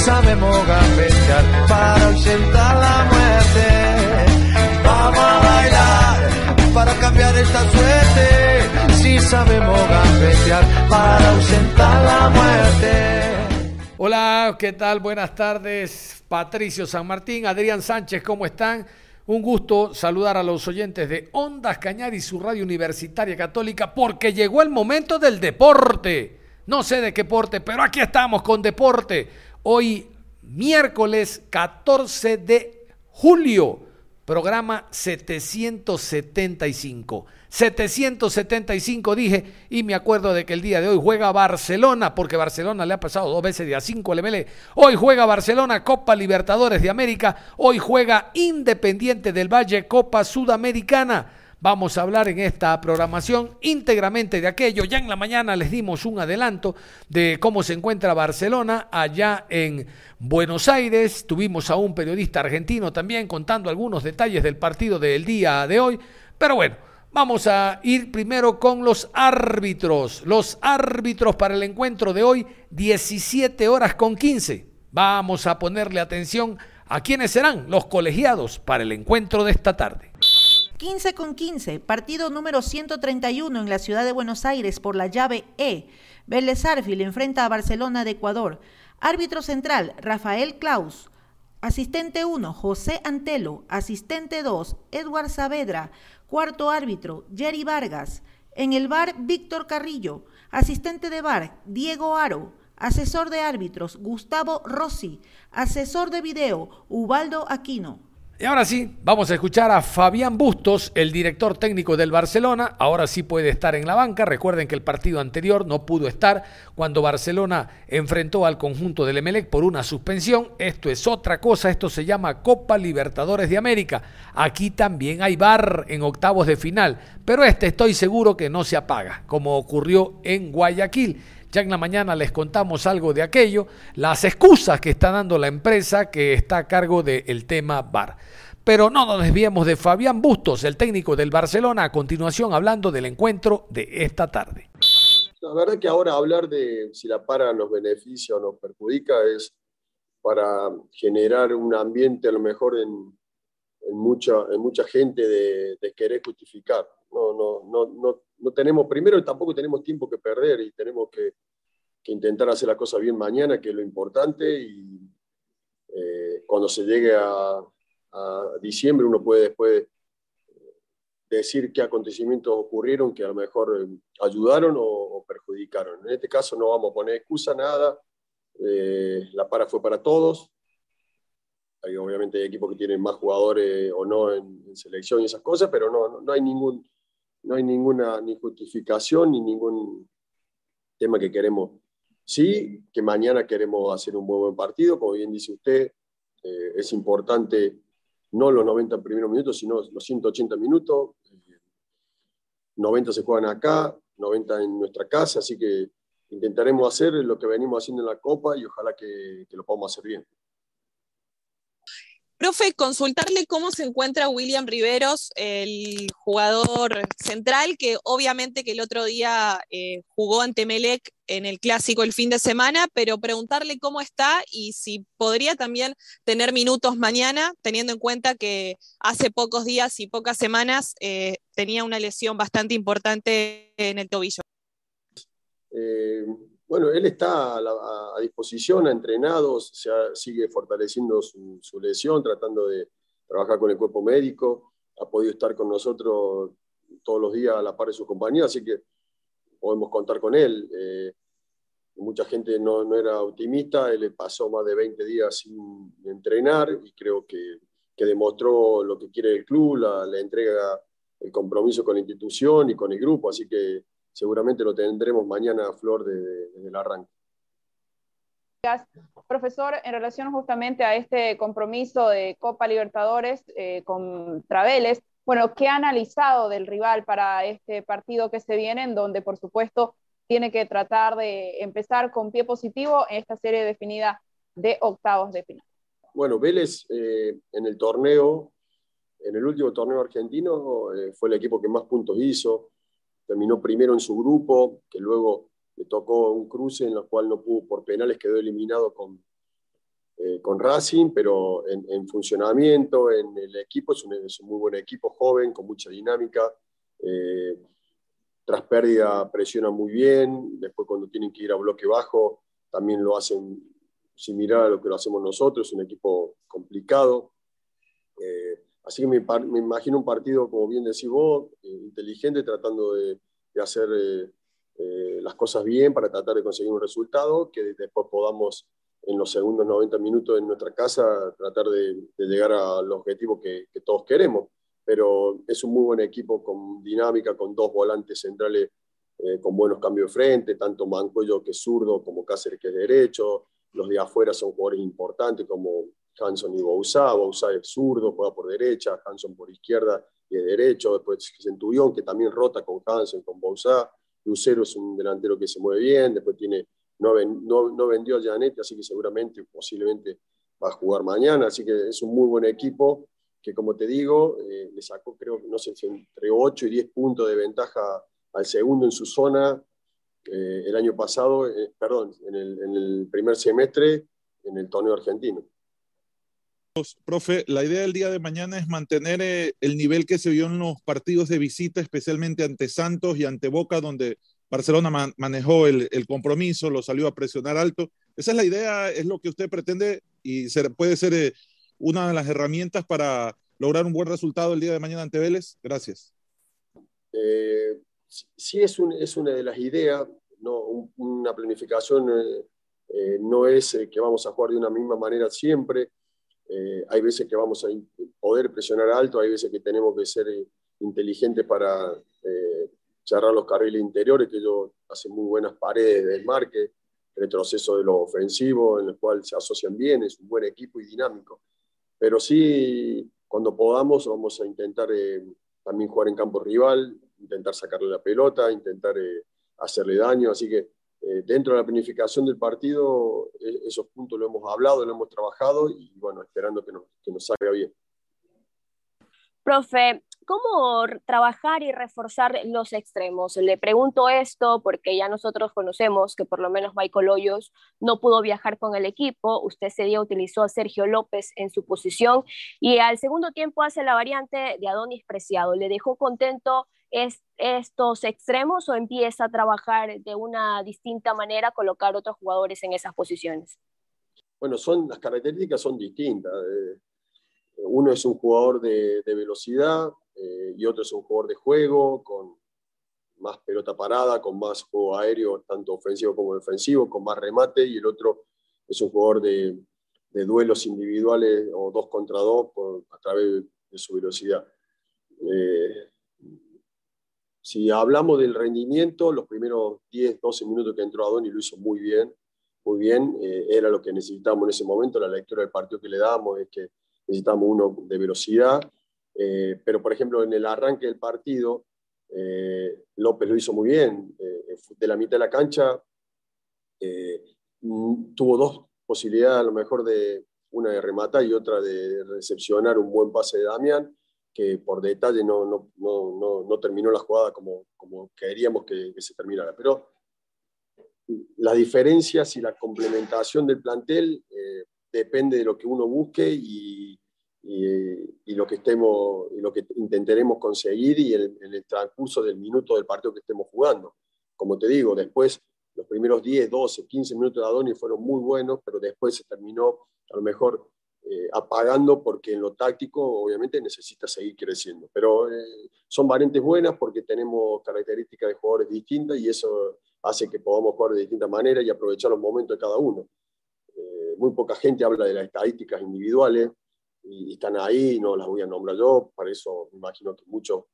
Sabemos gambetear para ausentar la muerte. Vamos a bailar para cambiar esta suerte. Si sabemos gambetear para ausentar la muerte. Hola, ¿qué tal? Buenas tardes. Patricio San Martín, Adrián Sánchez, ¿cómo están? Un gusto saludar a los oyentes de Ondas Cañar y su radio universitaria católica porque llegó el momento del deporte. No sé de qué deporte, pero aquí estamos con deporte. Hoy, miércoles 14 de julio, programa 775. 775 dije, y me acuerdo de que el día de hoy juega Barcelona, porque Barcelona le ha pasado dos veces de a 5 al ML. Hoy juega Barcelona Copa Libertadores de América, hoy juega Independiente del Valle Copa Sudamericana. Vamos a hablar en esta programación íntegramente de aquello. Ya en la mañana les dimos un adelanto de cómo se encuentra Barcelona allá en Buenos Aires. Tuvimos a un periodista argentino también contando algunos detalles del partido del día de hoy. Pero bueno, vamos a ir primero con los árbitros. Los árbitros para el encuentro de hoy, 17 horas con 15. Vamos a ponerle atención a quiénes serán los colegiados para el encuentro de esta tarde. 15 con 15, partido número 131 en la ciudad de Buenos Aires por la llave E. Vélez Arfil enfrenta a Barcelona de Ecuador. Árbitro central, Rafael Klaus. Asistente 1, José Antelo. Asistente 2, Edward Saavedra. Cuarto árbitro, Jerry Vargas. En el bar, Víctor Carrillo. Asistente de bar, Diego Aro. Asesor de árbitros, Gustavo Rossi. Asesor de video, Ubaldo Aquino. Y ahora sí, vamos a escuchar a Fabián Bustos, el director técnico del Barcelona. Ahora sí puede estar en la banca. Recuerden que el partido anterior no pudo estar cuando Barcelona enfrentó al conjunto del Emelec por una suspensión. Esto es otra cosa, esto se llama Copa Libertadores de América. Aquí también hay bar en octavos de final, pero este estoy seguro que no se apaga, como ocurrió en Guayaquil. Ya en la mañana les contamos algo de aquello, las excusas que está dando la empresa que está a cargo del tema VAR. Pero no nos desviemos de Fabián Bustos, el técnico del Barcelona, a continuación hablando del encuentro de esta tarde. La verdad que ahora hablar de si la para nos beneficia o nos perjudica es para generar un ambiente a lo mejor en, mucha, en mucha gente de querer justificar. No, no, no, no, no tenemos, primero tampoco tenemos tiempo que perder y tenemos que, intentar hacer la cosa bien mañana, que es lo importante, y eh, cuando se llegue a, diciembre uno puede después decir qué acontecimientos ocurrieron que a lo mejor eh, ayudaron o, perjudicaron. En este caso no vamos a poner excusa, nada, eh, la para fue para todos, hay, obviamente hay equipos que tienen más jugadores o no en, selección y esas cosas, pero no, no hay ningún no hay ninguna ni justificación ni ningún tema que queremos. Sí, que mañana queremos hacer un buen, partido, como bien dice usted, eh, es importante no los 90 primeros minutos, sino los 180 minutos. 90 se juegan acá, 90 en nuestra casa, así que intentaremos hacer lo que venimos haciendo en la Copa y ojalá que, que lo podamos hacer bien. Profe, consultarle cómo se encuentra William Riveros, el jugador central, que obviamente que el otro día eh, jugó ante Melec en el clásico el fin de semana, pero preguntarle cómo está y si podría también tener minutos mañana, teniendo en cuenta que hace pocos días y pocas semanas eh, tenía una lesión bastante importante en el tobillo. Eh, bueno, él está a, disposición, ha entrenado, se sigue fortaleciendo su, lesión, tratando de trabajar con el cuerpo médico, ha podido estar con nosotros todos los días a la par de su compañía, así que podemos contar con él. Eh, mucha gente no, era optimista, él pasó más de 20 días sin entrenar y creo que, que demostró lo que quiere el club, la, la entrega, el compromiso con la institución y con el grupo, así que seguramente lo tendremos mañana a flor desde de, el arranque. Profesor, en relación justamente a este compromiso de Copa Libertadores eh, contra Vélez, bueno, ¿qué ha analizado del rival para este partido que se viene, en donde por supuesto tiene que tratar de empezar con pie positivo en esta serie definida de octavos de final? Bueno, Vélez eh, en el torneo, en el último torneo argentino, eh, fue el equipo que más puntos hizo, terminó primero en su grupo, que luego le tocó un cruce en el cual no pudo por penales, quedó eliminado con, eh, con Racing, pero en, funcionamiento, en el equipo, es un, un, muy buen equipo joven, con mucha dinámica. Eh, tras pérdida presiona muy bien, después cuando tienen que ir a bloque bajo también lo hacen similar a lo que lo hacemos nosotros, un equipo complicado. Eh, así que me, imagino un partido, como bien decís vos, inteligente, tratando de, hacer eh, las cosas bien para tratar de conseguir un resultado, que después podamos en los segundos 90 minutos en nuestra casa tratar de, llegar al objetivo que, que, todos queremos. Pero es un muy buen equipo con dinámica, con dos volantes centrales eh, con buenos cambios de frente, tanto Mancuello que es zurdo como Cáceres que es derecho. Los de afuera son jugadores importantes como Hanson y Bouzá. Bouzá es zurdo, juega por derecha, Hanson por izquierda y de derecho. Después Centurión que también rota con Hanson, con Bouzá. Lucero es un delantero que se mueve bien, después tiene, no, vendió a Janetti, así que seguramente, posiblemente va a jugar mañana, así que es un muy buen equipo que como te digo, eh, le sacó creo, no sé entre 8 y 10 puntos de ventaja al segundo en su zona eh, el año pasado, eh, perdón, en el primer semestre en el torneo argentino. Profe, la idea del día de mañana es mantener eh, el nivel que se vio en los partidos de visita, especialmente ante Santos y ante Boca, donde Barcelona man manejó el, compromiso, lo salió a presionar alto. Esa es la idea, es lo que usted pretende y puede ser eh, una de las herramientas para lograr un buen resultado el día de mañana ante Vélez. Gracias. Eh, sí, es, es, una de las ideas, no, un, una planificación no es que vamos a jugar de una misma manera siempre eh, hay veces que vamos a poder presionar alto, hay veces que tenemos que ser eh, inteligentes para eh, cerrar los carriles interiores, que ellos hacen muy buenas paredes de desmarque, retroceso de lo ofensivo, en el cual se asocian bien, es un buen equipo y dinámico. Pero sí, cuando podamos, vamos a intentar eh, también jugar en campo rival, intentar sacarle la pelota, intentar eh, hacerle daño, así que eh, dentro de la planificación del partido, eh, esos puntos lo hemos hablado, lo hemos trabajado y bueno, esperando que nos, que nos salga bien. Profe, ¿cómo trabajar y reforzar los extremos? Le pregunto esto porque ya nosotros conocemos que por lo menos Michael Hoyos no pudo viajar con el equipo. Usted ese día utilizó a Sergio López en su posición y al segundo tiempo hace la variante de Adonis Preciado. ¿Le dejó contento es, estos extremos o empieza a trabajar de una distinta manera, colocar otros jugadores en esas posiciones? Bueno, son, las características son distintas. Eh, uno es un jugador de, velocidad eh, y otro es un jugador de juego, con más pelota parada, con más juego aéreo, tanto ofensivo como defensivo, con más remate, y el otro es un jugador de, de duelos individuales o dos contra dos por, a través de su velocidad. Eh, si hablamos del rendimiento, los primeros 10, 12 minutos que entró Adoni lo hizo muy bien, muy bien, eh, era lo que necesitábamos en ese momento, la lectura del partido que le damos es que necesitamos uno de velocidad, eh, pero por ejemplo en el arranque del partido, eh, López lo hizo muy bien, de la mitad de la cancha mm, tuvo dos posibilidades a lo mejor de una de rematar y otra de recepcionar un buen pase de Damián, que por detalle no, no, no, no terminó la jugada como, como queríamos que, que, se terminara. Pero las diferencias y la complementación del plantel eh, depende de lo que uno busque y, y, y, lo que estemos, lo que intentaremos conseguir y el, en el transcurso del minuto del partido que estemos jugando. Como te digo, después los primeros 10, 12, 15 minutos de Adoni fueron muy buenos, pero después se terminó a lo mejor eh, apagando porque en lo táctico obviamente necesita seguir creciendo. Pero eh, son variantes buenas porque tenemos características de jugadores distintas y eso hace que podamos jugar de distintas maneras y aprovechar los momentos de cada uno. Eh, muy poca gente habla de las estadísticas individuales. y, están ahí, no las voy a nombrar yo, para eso me imagino que muchos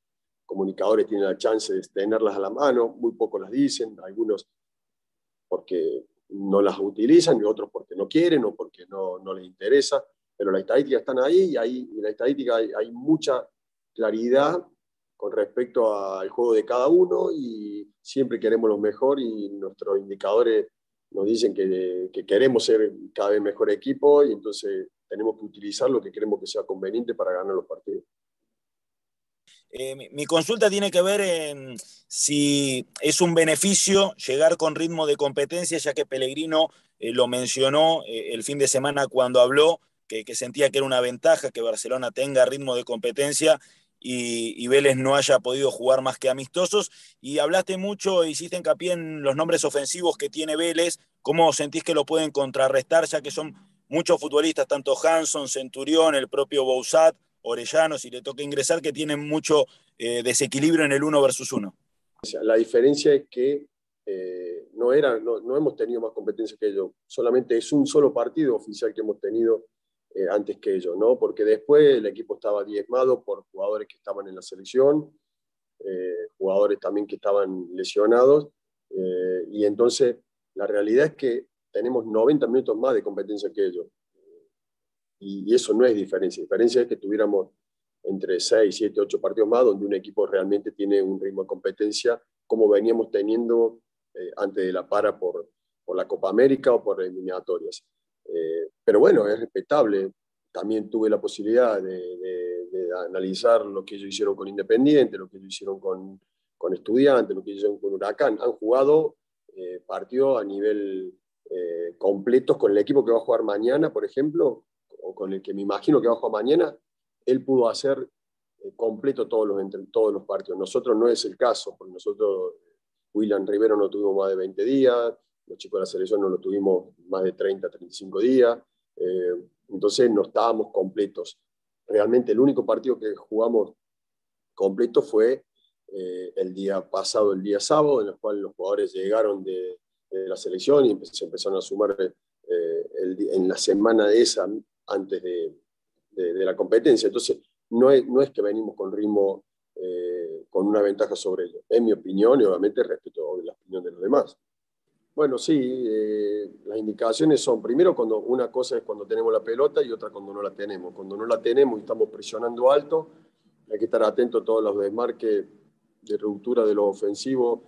comunicadores tienen la chance de tenerlas a la mano, muy pocos las dicen, algunos porque no las utilizan y otros porque no quieren o porque no, no les interesa, pero las estadísticas están ahí y ahí en la estadística hay, mucha claridad con respecto al juego de cada uno y siempre queremos lo mejor y nuestros indicadores nos dicen que, que, queremos ser cada vez mejor equipo y entonces tenemos que utilizar lo que queremos que sea conveniente para ganar los partidos. Eh, mi, consulta tiene que ver en si es un beneficio llegar con ritmo de competencia, ya que Pellegrino eh, lo mencionó eh, el fin de semana cuando habló, que, sentía que era una ventaja que Barcelona tenga ritmo de competencia y, Vélez no haya podido jugar más que amistosos. Y hablaste mucho, hiciste hincapié en los nombres ofensivos que tiene Vélez, cómo sentís que lo pueden contrarrestar, ya que son muchos futbolistas, tanto Hanson, Centurión, el propio Bouzat, Orellano, si le toca ingresar, que tienen mucho eh, desequilibrio en el uno versus uno. La diferencia es que eh, no, era, no, no, hemos tenido más competencia que ellos, solamente es un solo partido oficial que hemos tenido eh, antes que ellos, ¿no? Porque después el equipo estaba diezmado por jugadores que estaban en la selección, eh, jugadores también que estaban lesionados, eh, y entonces la realidad es que tenemos 90 minutos más de competencia que ellos. Y, eso no es diferencia. La diferencia es que tuviéramos entre 6, 7, 8 partidos más donde un equipo realmente tiene un ritmo de competencia como veníamos teniendo antes de la para por, por la Copa América o por eliminatorias. Eh, pero bueno, es respetable. También tuve la posibilidad de, analizar lo que ellos hicieron con Independiente, lo que ellos hicieron con, con Estudiantes, lo que ellos hicieron con Huracán. Han jugado eh, partidos a nivel eh, completos con el equipo que va a jugar mañana, por ejemplo, o con el que me imagino que va a jugar mañana. Él pudo hacer eh, completo todos los, entre, todos los partidos. Nosotros no es el caso, porque nosotros, William Rivero no tuvimos más de 20 días, los chicos de la selección no lo tuvimos más de 30, 35 días, eh, entonces no estábamos completos. Realmente el único partido que jugamos completo fue eh, el día pasado, el día sábado, en el cual los jugadores llegaron de, la selección y se empezaron a sumar eh, en la semana de esa, antes de, la competencia. Entonces, no es, que venimos con ritmo, con una ventaja sobre ellos. Es mi opinión y obviamente respeto la opinión de los demás. Bueno, sí, eh, las indicaciones son, primero, cuando una cosa es cuando tenemos la pelota y otra cuando no la tenemos. Cuando no la tenemos y estamos presionando alto, hay que estar atento a todos los desmarques de ruptura de los ofensivos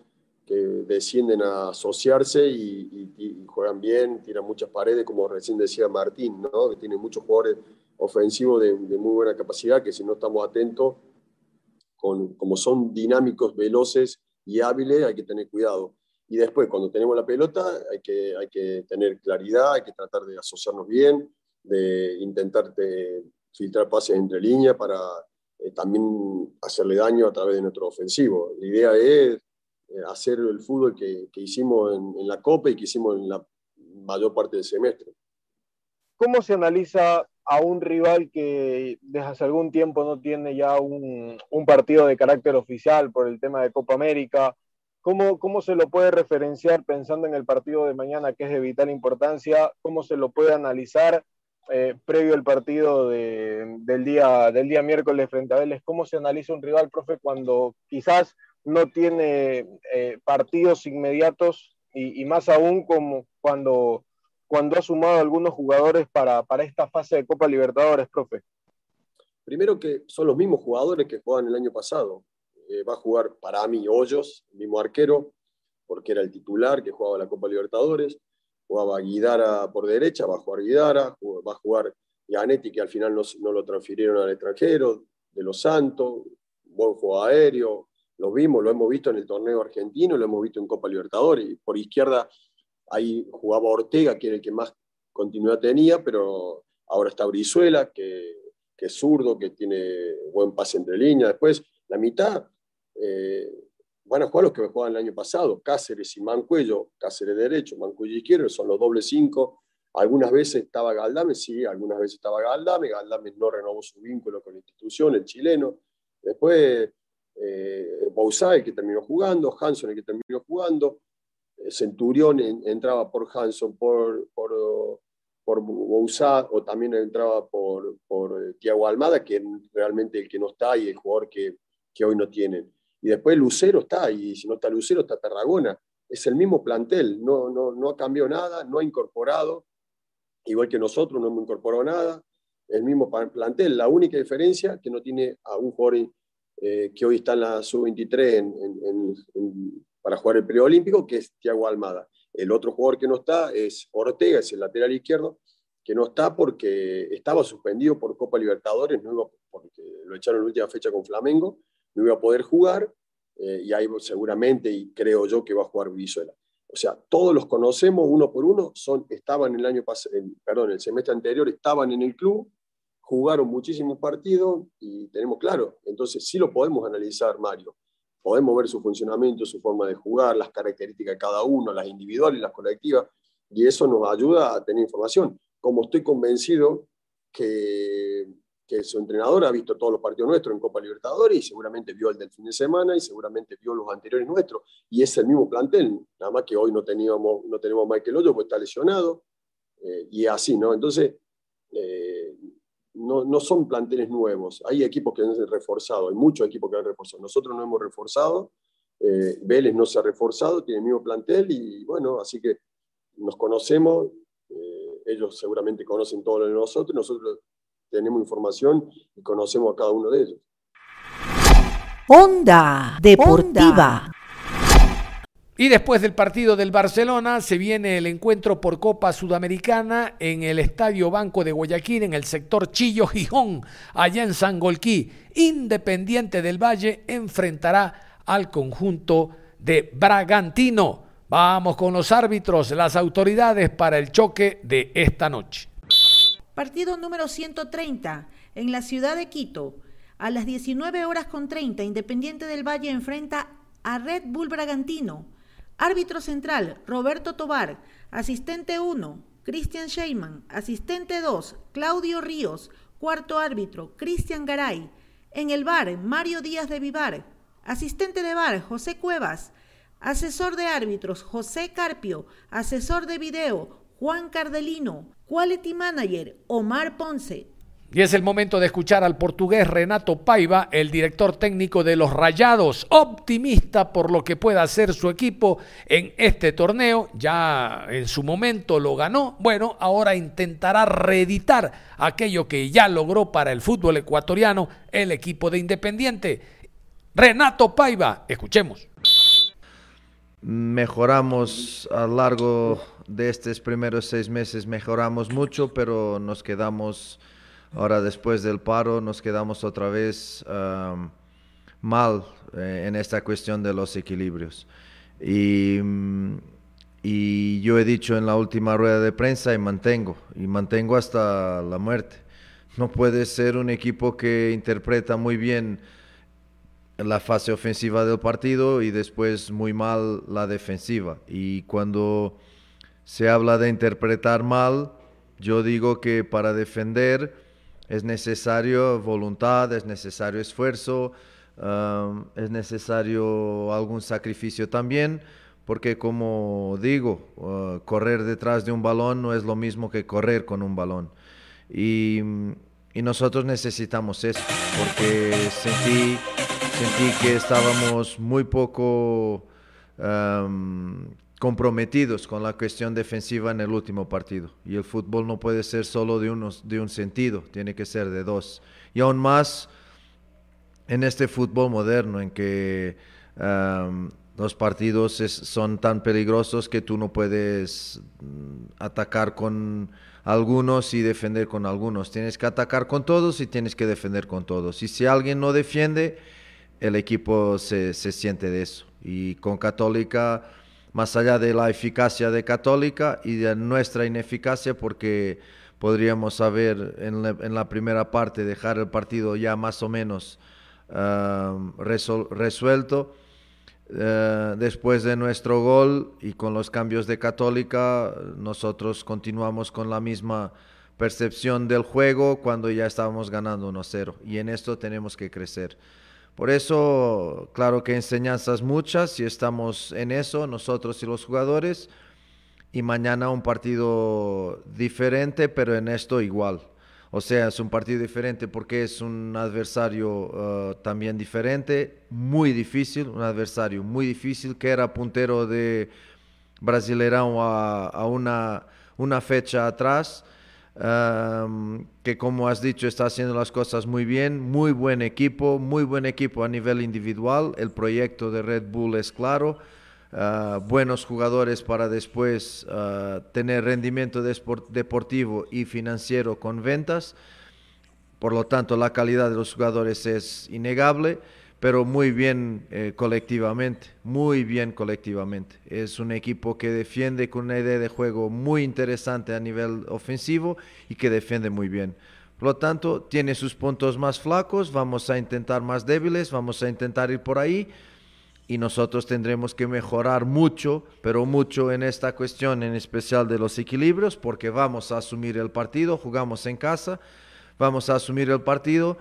que descienden a asociarse y, juegan bien, tiran muchas paredes, como recién decía Martín, ¿no? que tiene muchos jugadores ofensivos de, muy buena capacidad, que si no estamos atentos, con, como son dinámicos, veloces y hábiles, hay que tener cuidado. Y después, cuando tenemos la pelota, hay que, hay que tener claridad, hay que tratar de asociarnos bien, de intentar filtrar pases entre líneas para eh, también hacerle daño a través de nuestro ofensivo. La idea es eh, hacer el fútbol que, que hicimos en, en, la Copa y que hicimos en la mayor parte del semestre. ¿Cómo se analiza a un rival que desde hace algún tiempo no tiene ya un, un partido de carácter oficial por el tema de Copa América? ¿Cómo, ¿Cómo se lo puede referenciar pensando en el partido de mañana que es de vital importancia? ¿Cómo se lo puede analizar eh, previo al partido de, del, día, del día miércoles frente a Vélez? ¿Cómo se analiza un rival, profe, cuando quizás no tiene eh, partidos inmediatos y, más aún como cuando, cuando ha sumado algunos jugadores para, para esta fase de Copa Libertadores, profe? Primero que son los mismos jugadores que jugaban el año pasado. Eh, va a jugar para mí Hoyos, el mismo arquero, porque era el titular que jugaba la Copa Libertadores. Jugaba Guidara por derecha, va a Guidara, va a jugar Gianetti, que al final no, no lo transfirieron al extranjero, de los Santos, buen juego aéreo, lo vimos, lo hemos visto en el torneo argentino, lo hemos visto en Copa Libertadores. Por izquierda ahí jugaba Ortega, que era el que más continuidad tenía, pero ahora está Brizuela, que, que es zurdo, que tiene buen pase entre líneas. Después, la mitad eh, jugar los que jugaban el año pasado, Cáceres y Mancuello, Cáceres derecho, Mancuello izquierdo, son los dobles cinco. Algunas veces estaba Galdame, sí, algunas veces estaba Galdame, Galdame no renovó su vínculo con la institución, el chileno. Después eh, que terminó jugando, Hanson el que terminó jugando, eh, Centurión entraba por Hanson, por, por, por Bouzá o también entraba por, por eh, Tiago Almada, que realmente el que no está y el jugador que, que hoy no tienen. Y después Lucero está, y si no está Lucero, está Tarragona. Es el mismo plantel, no, no, no ha cambiado nada, no ha incorporado, igual que nosotros no hemos incorporado nada, el mismo plantel. La única diferencia que no tiene a un jugador eh, que hoy está en la sub-23 para jugar el preolímpico, que es Tiago Almada. El otro jugador que no está es Ortega, es el lateral izquierdo, que no está porque estaba suspendido por Copa Libertadores, no porque lo echaron en la última fecha con Flamengo, no iba a poder jugar, eh, y ahí seguramente, y creo yo, que va a jugar Brizuela. O sea, todos los conocemos uno por uno, son, estaban el año pasado, perdón, el semestre anterior estaban en el club, jugaron muchísimos partidos y tenemos claro, entonces sí lo podemos analizar, Mario podemos ver su funcionamiento, su forma de jugar, las características de cada uno, las individuales, las colectivas, y eso nos ayuda a tener información. Como estoy convencido que, que su entrenador ha visto todos los partidos nuestros en Copa Libertadores y seguramente vio el del fin de semana y seguramente vio los anteriores nuestros, y es el mismo plantel, nada más que hoy no, teníamos, no tenemos a Michael Hoyo porque está lesionado, eh, y así, ¿no? Entonces, eh, no, no, son planteles nuevos. Hay equipos que han reforzado, hay muchos equipos que han reforzado. Nosotros no hemos reforzado, eh, Vélez no se ha reforzado, tiene el mismo plantel y bueno, así que nos conocemos, eh, ellos seguramente conocen todo lo de nosotros, nosotros tenemos información y conocemos a cada uno de ellos. Onda Deportiva. Y después del partido del Barcelona se viene el encuentro por Copa Sudamericana en el Estadio Banco de Guayaquil, en el sector Chillo Gijón, allá en Sangolquí. Independiente del Valle enfrentará al conjunto de Bragantino. Vamos con los árbitros, las autoridades para el choque de esta noche. Partido número 130 en la ciudad de Quito. A las 19 horas con 30, Independiente del Valle enfrenta a Red Bull Bragantino. Árbitro central, Roberto Tobar. Asistente 1, Cristian Sheyman. Asistente 2, Claudio Ríos. Cuarto árbitro, Cristian Garay. En el bar, Mario Díaz de Vivar. Asistente de bar, José Cuevas. Asesor de árbitros, José Carpio. Asesor de video, Juan Cardelino. Quality Manager, Omar Ponce. Y es el momento de escuchar al portugués Renato Paiva, el director técnico de los Rayados, optimista por lo que pueda hacer su equipo en este torneo. Ya en su momento lo ganó. Bueno, ahora intentará reeditar aquello que ya logró para el fútbol ecuatoriano el equipo de Independiente. Renato Paiva, escuchemos. Mejoramos a lo largo de estos primeros seis meses, mejoramos mucho, pero nos quedamos Ahora después del paro nos quedamos otra vez mal eh, en esta cuestión de los equilibrios. Y, y, yo he dicho en la última rueda de prensa y mantengo, y mantengo hasta la muerte. No puede ser un equipo que interpreta muy bien la fase ofensiva del partido y después muy mal la defensiva. Y cuando se habla de interpretar mal, yo digo que para defender es necesario voluntad, es necesario esfuerzo, es necesario algún sacrificio también, porque como digo, uh, correr detrás de un balón no es lo mismo que correr con un balón. Y, nosotros necesitamos eso, porque sentí, sentí que estábamos muy poco... comprometidos con la cuestión defensiva en el último partido. Y el fútbol no puede ser solo de, unos, de un sentido, tiene que ser de dos. Y aún más en este fútbol moderno en que los partidos son tan peligrosos que tú no puedes mm, atacar con algunos y defender con algunos. Tienes que atacar con todos y tienes que defender con todos. Y si alguien no defiende, el equipo se, se siente de eso. Y con Católica más allá de la eficacia de Católica y de nuestra ineficacia, porque podríamos haber en la, primera parte dejar el partido ya más o menos um, resuelto. Uh, después de nuestro gol y con los cambios de Católica, nosotros continuamos con la misma percepción del juego cuando ya estábamos ganando 1-0 y en esto tenemos que crecer. Por eso, claro que enseñanzas muchas y estamos en eso, nosotros y los jugadores. y mañana un partido diferente, pero en esto igual. O sea, es un partido diferente porque es un adversario uh, también diferente, muy difícil, un adversario muy difícil que era puntero de Brasileirão a, a una, una fecha atrás. Que como has dicho está haciendo las cosas muy bien, muy buen equipo, muy buen equipo a nivel individual, el proyecto de Red Bull es claro, uh, buenos jugadores para después uh, tener rendimiento deportivo y financiero con ventas, por lo tanto la calidad de los jugadores es innegable pero muy bien eh, colectivamente, muy bien colectivamente. Es un equipo que defiende con una idea de juego muy interesante a nivel ofensivo y que defiende muy bien. Por lo tanto, tiene sus puntos más flacos, vamos a intentar más débiles, vamos a intentar ir por ahí y nosotros tendremos que mejorar mucho, pero mucho en esta cuestión, en especial de los equilibrios, porque vamos a asumir el partido, jugamos en casa, vamos a asumir el partido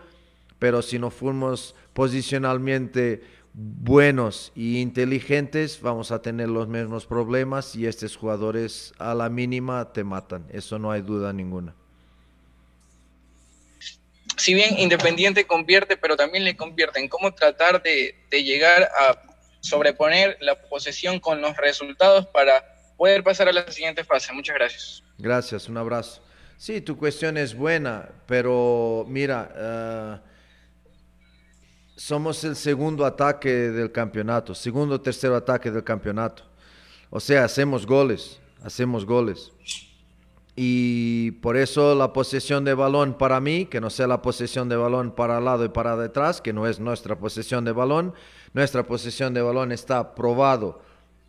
pero si no fuimos posicionalmente buenos e inteligentes, vamos a tener los mismos problemas y estos jugadores a la mínima te matan. Eso no hay duda ninguna. Si bien Independiente convierte, pero también le convierten, ¿cómo tratar de, de llegar a sobreponer la posesión con los resultados para poder pasar a la siguiente fase? Muchas gracias. Gracias, un abrazo. Sí, tu cuestión es buena, pero mira, uh, somos el segundo ataque del campeonato, segundo o tercero ataque del campeonato. O sea, hacemos goles, hacemos goles. Y por eso la posesión de balón para mí, que no sea la posesión de balón para al lado y para detrás, que no es nuestra posesión de balón, nuestra posesión de balón está probado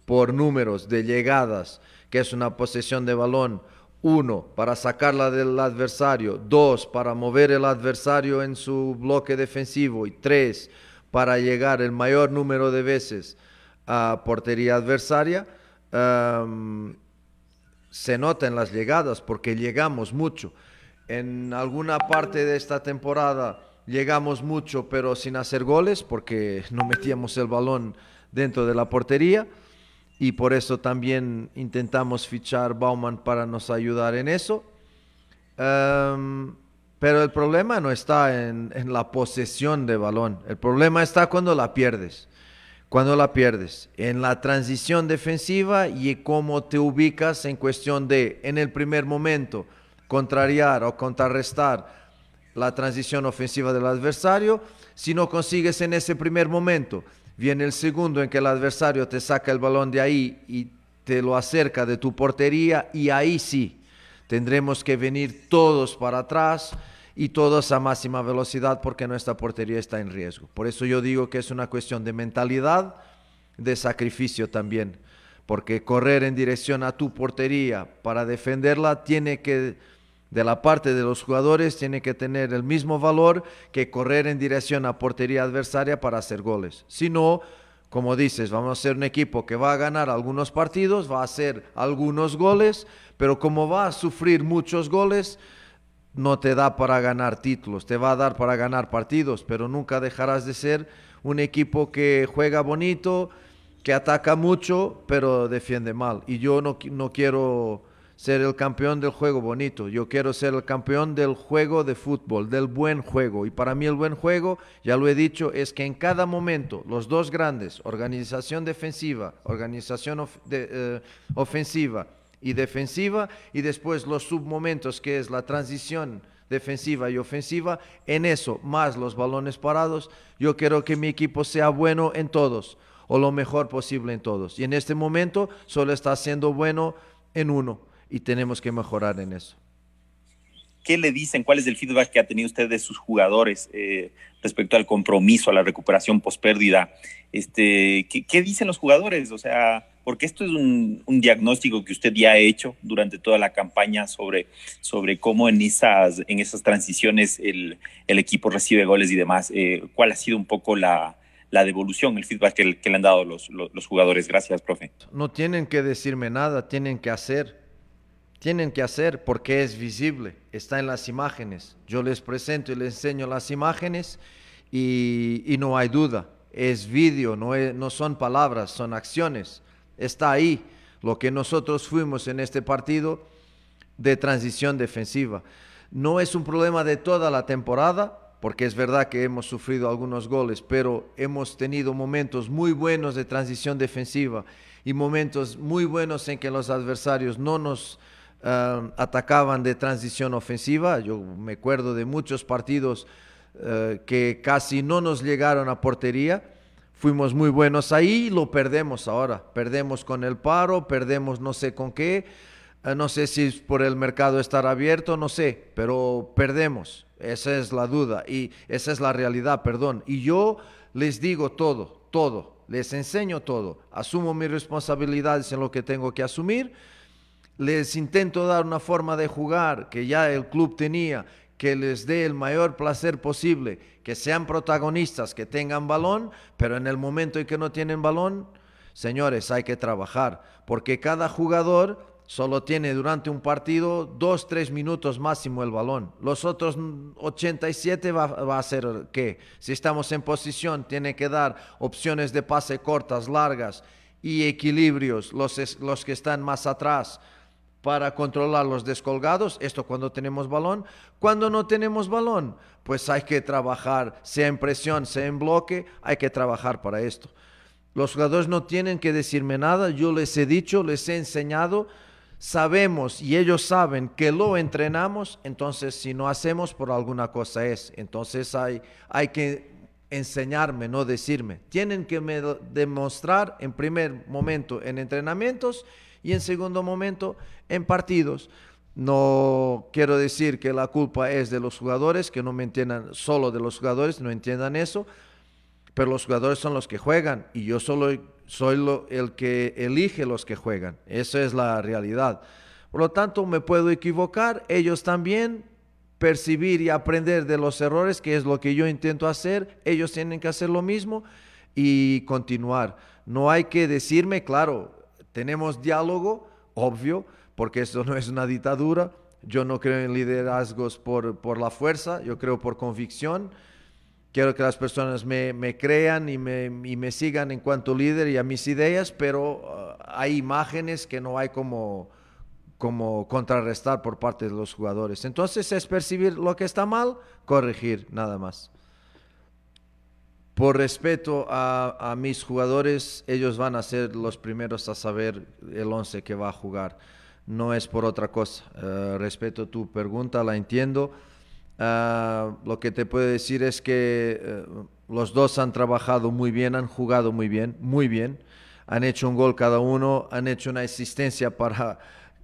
por números de llegadas, que es una posesión de balón uno, para sacarla del adversario. Dos, para mover el adversario en su bloque defensivo. Y tres, para llegar el mayor número de veces a portería adversaria. se nota en las llegadas porque llegamos mucho. En alguna parte de esta temporada llegamos mucho pero sin hacer goles porque no metíamos el balón dentro de la portería y por eso también intentamos fichar Bauman para nos ayudar en eso. Em, pero el problema no está en, en, la posesión de balón, el problema está cuando la pierdes. Cuando la pierdes, en la transición defensiva y cómo te ubicas en cuestión de, en el primer momento, contrariar o contrarrestar la transición ofensiva del adversario. Si no consigues en ese primer momento Viene el segundo en que el adversario te saca el balón de ahí y te lo acerca de tu portería y ahí sí tendremos que venir todos para atrás y todos a máxima velocidad porque nuestra portería está en riesgo. Por eso yo digo que es una cuestión de mentalidad, de sacrificio también, porque correr en dirección a tu portería para defenderla tiene que de la parte de los jugadores tiene que tener el mismo valor que correr en dirección a portería adversaria para hacer goles. Si no, como dices, vamos a ser un equipo que va a ganar algunos partidos, va a hacer algunos goles, pero como va a sufrir muchos goles, no te da para ganar títulos, te va a dar para ganar partidos, pero nunca dejarás de ser un equipo que juega bonito, que ataca mucho, pero defiende mal. Y yo no, no quiero ser el campeón del juego bonito, yo quiero ser el campeón del juego de fútbol, del buen juego. Y para mí el buen juego, ya lo he dicho, es que en cada momento los dos grandes, organización defensiva, organización eh, ofensiva y defensiva, y después los submomentos que es la transición defensiva y ofensiva, en eso, más los balones parados, yo quiero que mi equipo sea bueno en todos o lo mejor posible en todos. Y en este momento solo está siendo bueno en uno y tenemos que mejorar en eso. ¿Qué le dicen? ¿Cuál es el feedback que ha tenido usted de sus jugadores eh, respecto al compromiso, a la recuperación pospérdida? Este, ¿qué, dicen los jugadores? O sea, porque esto es un, diagnóstico que usted ya ha hecho durante toda la campaña sobre, sobre cómo en esas, en esas transiciones el, equipo recibe goles y demás. Eh, ¿Cuál ha sido un poco la, devolución, el feedback que, que, le han dado los, los jugadores? Gracias, profe. No tienen que decirme nada, tienen que hacer tienen que hacer porque es visible, está en las imágenes. Yo les presento y les enseño las imágenes y, no hay duda, es vídeo, no, no son palabras, son acciones, está ahí. lo que nosotros fuimos en este partido de transición defensiva. No es un problema de toda la temporada, porque es verdad que hemos sufrido algunos goles, pero hemos tenido momentos muy buenos de transición defensiva y momentos muy buenos en que los adversarios no nos atacaban de transición ofensiva. Yo me acuerdo de muchos partidos uh, que casi no nos llegaron a portería. Fuimos muy buenos ahí lo perdemos ahora. Perdemos con el paro, perdemos no sé con qué. Uh, no sé si por el mercado estar abierto, no sé, pero perdemos. Esa es la duda y esa es la realidad, perdón. Y yo les digo todo, todo, les enseño todo, asumo mis responsabilidades en lo que tengo que asumir, les intento dar una forma de jugar que ya el club tenía, que les dé el mayor placer posible, que sean protagonistas, que tengan balón, pero en el momento en que no tienen balón, señores, hay que trabajar, porque cada jugador solo tiene durante un partido dos, tres minutos máximo el balón. Los otros 87 va, va, a ser que si estamos en posición, tiene que dar opciones de pase cortas, largas y equilibrios, los, los que están más atrás para controlar los descolgados, esto cuando tenemos balón. Cuando no tenemos balón, pues hay que trabajar, sea en presión, sea en bloque, hay que trabajar para esto. Los jugadores no tienen que decirme nada, yo les he dicho, les he enseñado, sabemos y ellos saben que lo entrenamos, entonces si no hacemos por alguna cosa es. Entonces hay, hay que enseñarme, no decirme. Tienen que me demostrar en primer momento en entrenamientos y en segundo momento en partidos. No quiero decir que la culpa es de los jugadores, que no me entiendan solo de los jugadores, no entiendan eso, pero los jugadores son los que juegan y yo solo soy el que elige los que juegan. Esa es la realidad. Por lo tanto, me puedo equivocar, ellos también, percibir y aprender de los errores, que es lo que yo intento hacer, ellos tienen que hacer lo mismo y continuar. No hay que decirme, claro, tenemos diálogo, obvio, porque esto no es una dictadura. Yo no creo en liderazgos por, por la fuerza, yo creo por convicción quiero que las personas me, me crean y me, y me, sigan en cuanto líder y a mis ideas, pero uh, hay imágenes que no hay como, como contrarrestar por parte de los jugadores. Entonces es percibir lo que está mal, corregir, nada más. Por respeto a, a mis jugadores, ellos van a ser los primeros a saber el 11 que va a jugar. No es por otra cosa. Uh, respeto tu pregunta, la entiendo Uh, lo que te puedo decir es que uh, los dos han trabajado muy bien, han jugado muy bien, muy bien. Han hecho un gol cada uno, han hecho una asistencia para,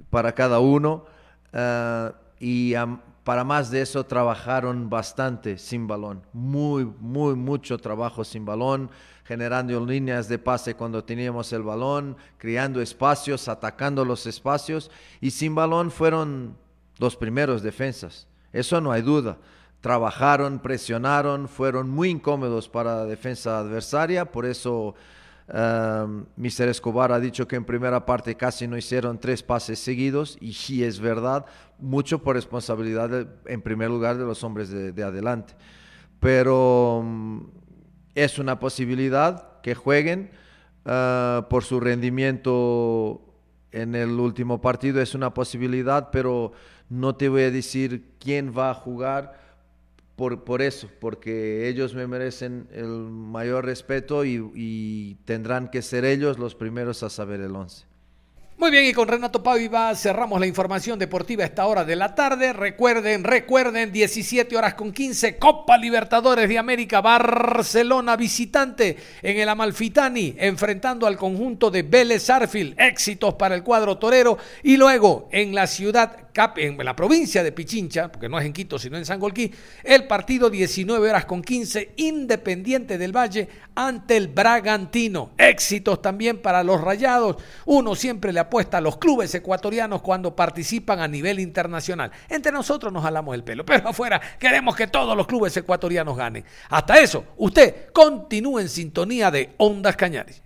para cada uno. Uh, y um, para más de eso trabajaron bastante sin balón. Muy, muy, mucho trabajo sin balón, generando líneas de pase cuando teníamos el balón, creando espacios, atacando los espacios. Y sin balón fueron los primeros defensas eso no hay duda. Trabajaron, presionaron, fueron muy incómodos para la defensa adversaria, por eso um, Mr. Escobar ha dicho que en primera parte casi no hicieron tres pases seguidos y sí es verdad, mucho por responsabilidad de, en primer lugar de los hombres de, de adelante. Pero um, es una posibilidad que jueguen uh, por su rendimiento en el último partido, es una posibilidad, pero no te voy a decir quién va a jugar por, por eso, porque ellos me merecen el mayor respeto y, y tendrán que ser ellos los primeros a saber el once. Muy bien, y con Renato Paviva cerramos la información deportiva a esta hora de la tarde. Recuerden, recuerden, 17 horas con 15, Copa Libertadores de América, Barcelona visitante en el Amalfitani, enfrentando al conjunto de Vélez Arfield. Éxitos para el cuadro torero. Y luego en la ciudad en la provincia de Pichincha, porque no es en Quito, sino en Sangolquí, el partido 19 horas con 15, Independiente del Valle ante el Bragantino. Éxitos también para los rayados. Uno siempre le apuesta a los clubes ecuatorianos cuando participan a nivel internacional. Entre nosotros nos jalamos el pelo, pero afuera queremos que todos los clubes ecuatorianos ganen. Hasta eso, usted continúe en sintonía de Ondas Cañares.